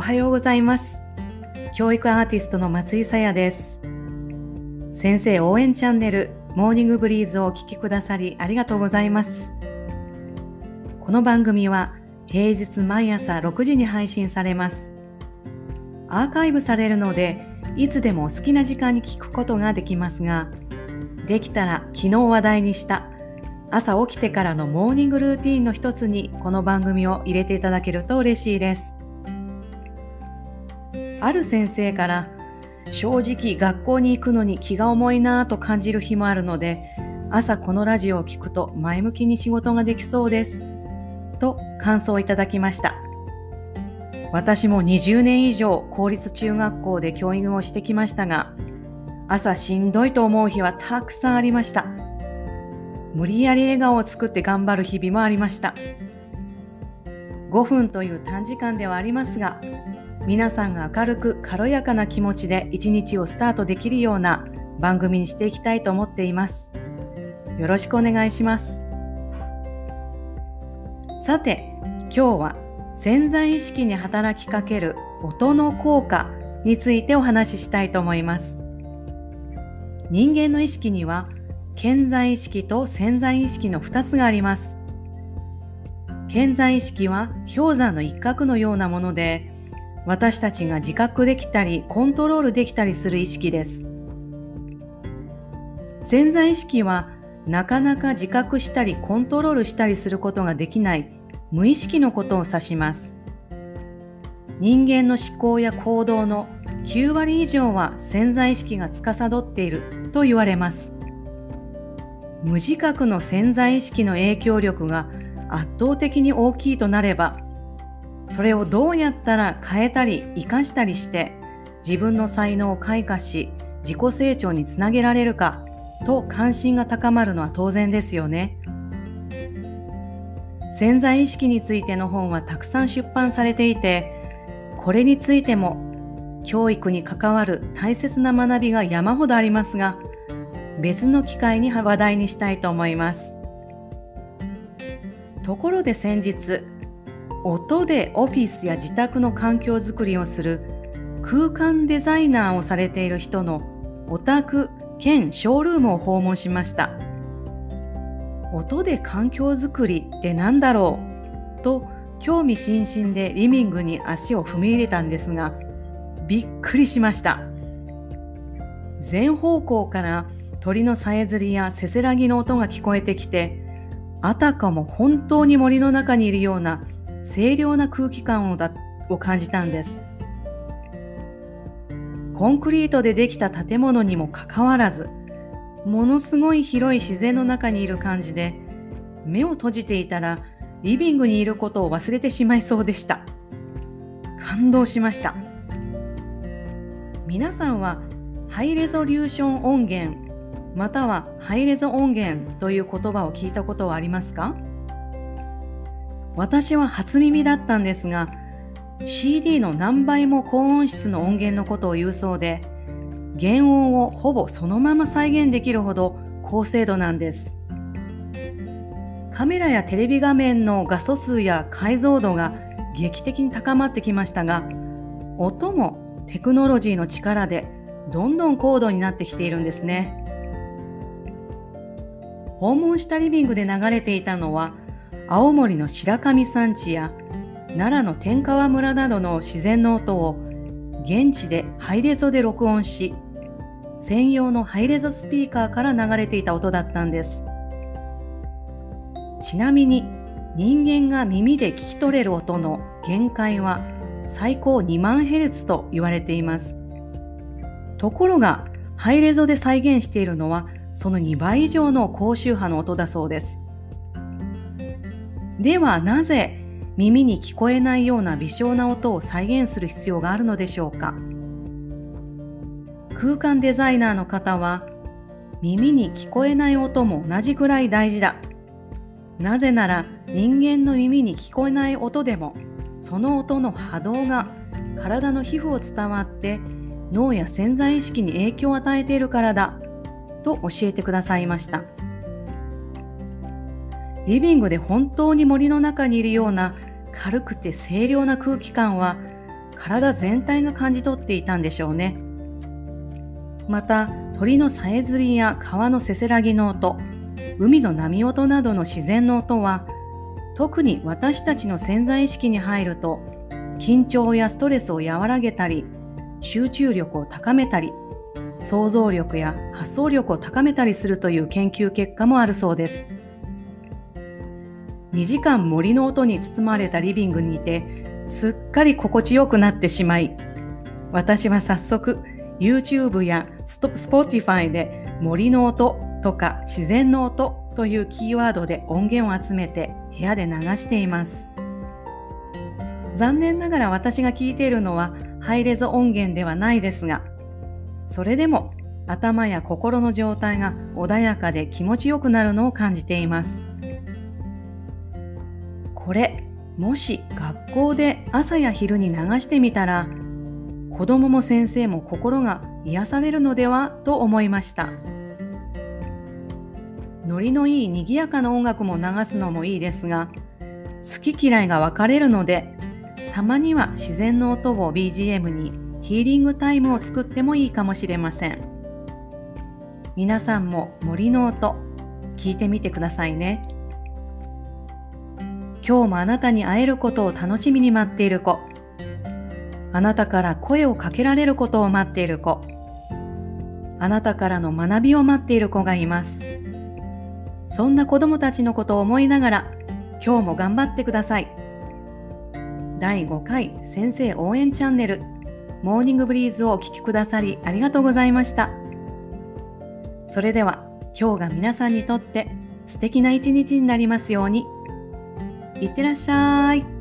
おはようございます。教育アーティストの松井さやです。先生応援チャンネルモーニングブリーズをお聞きくださりありがとうございます。この番組は平日毎朝6時に配信されます。アーカイブされるのでいつでも好きな時間に聞くことができますができたら昨日話題にした朝起きてからのモーニングルーティーンの一つにこの番組を入れていただけると嬉しいです。ある先生から正直学校に行くのに気が重いなぁと感じる日もあるので朝このラジオを聞くと前向きに仕事ができそうですと感想をいただきました。私も20年以上公立中学校で教員をしてきましたが朝しんどいと思う日はたくさんありました。無理やり笑顔を作って頑張る日々もありました。5分という短時間ではありますが皆さんが明るく軽やかな気持ちで一日をスタートできるような番組にしていきたいと思っています。よろしくお願いします。さて、今日は潜在意識に働きかける音の効果についてお話ししたいと思います。人間の意識には潜在意識と潜在意識の2つがあります。潜在意識は氷山の一角のようなもので、私たちが自覚できたりコントロールできたりする意識です。潜在意識はなかなか自覚したりコントロールしたりすることができない無意識のことを指します。人間の思考や行動の9割以上は潜在意識が司っていると言われます。無自覚の潜在意識の影響力が圧倒的に大きいとなればそれをどうやったら変えたり活かしたりして自分の才能を開花し自己成長につなげられるかと関心が高まるのは当然ですよね。潜在意識についての本はたくさん出版されていてこれについても教育に関わる大切な学びが山ほどありますが別の機会に話題にしたいと思います。ところで先日音でオフィスや自宅の環境づくりをする空間デザイナーをされている人のお宅兼ショールームを訪問しました。音で環境づくりって何だろうと興味津々でリビングに足を踏み入れたんですがびっくりしました。全方向から鳥のさえずりやせせらぎの音が聞こえてきてあたかも本当に森の中にいるような清涼な空気感をだを感じたんです。コンクリートでできた建物にもかかわらずものすごい広い自然の中にいる感じで目を閉じていたらリビングにいることを忘れてしまいそうでした。感動しました。皆さんはハイレゾリューション音源またはハイレゾ音源という言葉を聞いたことはありますか？私は初耳だったんですが CD の何倍も高音質の音源のことを言うそうで原音をほぼそのまま再現できるほど高精度なんです。カメラやテレビ画面の画素数や解像度が劇的に高まってきましたが音もテクノロジーの力でどんどん高度になってきているんですね。訪問したリビングで流れていたのは青森の白神山地や奈良の天川村などの自然の音を現地でハイレゾで録音し専用のハイレゾスピーカーから流れていた音だったんです。ちなみに人間が耳で聞き取れる音の限界は最高2万ヘルツと言われています。ところがハイレゾで再現しているのはその2倍以上の高周波の音だそうです。ではなぜ耳に聞こえないような微小な音を再現する必要があるのでしょうか？空間デザイナーの方は耳に聞こえない音も同じくらい大事だなぜなら人間の耳に聞こえない音でもその音の波動が体の皮膚を伝わって脳や潜在意識に影響を与えているからだと教えてくださいました。リビングで本当に森の中にいるような軽くて清涼な空気感は体全体が感じ取っていたんでしょうね。また鳥のさえずりや川のせせらぎの音海の波音などの自然の音は特に私たちの潜在意識に入ると緊張やストレスを和らげたり集中力を高めたり想像力や発想力を高めたりするという研究結果もあるそうです2時間森の音に包まれたリビングにいてすっかり心地よくなってしまい私は早速 YouTube や Spotify で森の音とか自然の音というキーワードで音源を集めて部屋で流しています。残念ながら私が聞いているのはハイレゾ音源ではないですが、それでも頭や心の状態が穏やかで気持ちよくなるのを感じています。これ、もし学校で朝や昼に流してみたら子供も先生も心が癒されるのではと思いました。ノリのいい賑やかな音楽も流すのもいいですが好き嫌いが分かれるのでたまには自然の音を BGM にヒーリングタイムを作ってもいいかもしれません。皆さんも森の音聞いてみてくださいね。今日もあなたに会えることを楽しみに待っている子あなたから声をかけられることを待っている子。あなたからの学びを待っている子がいます。そんな子供たちのことを思いながら、今日も頑張ってください。第5回先生応援チャンネル、モーニングブリーズをお聴きくださりありがとうございました。それでは、今日が皆さんにとって素敵な一日になりますように。いってらっしゃい。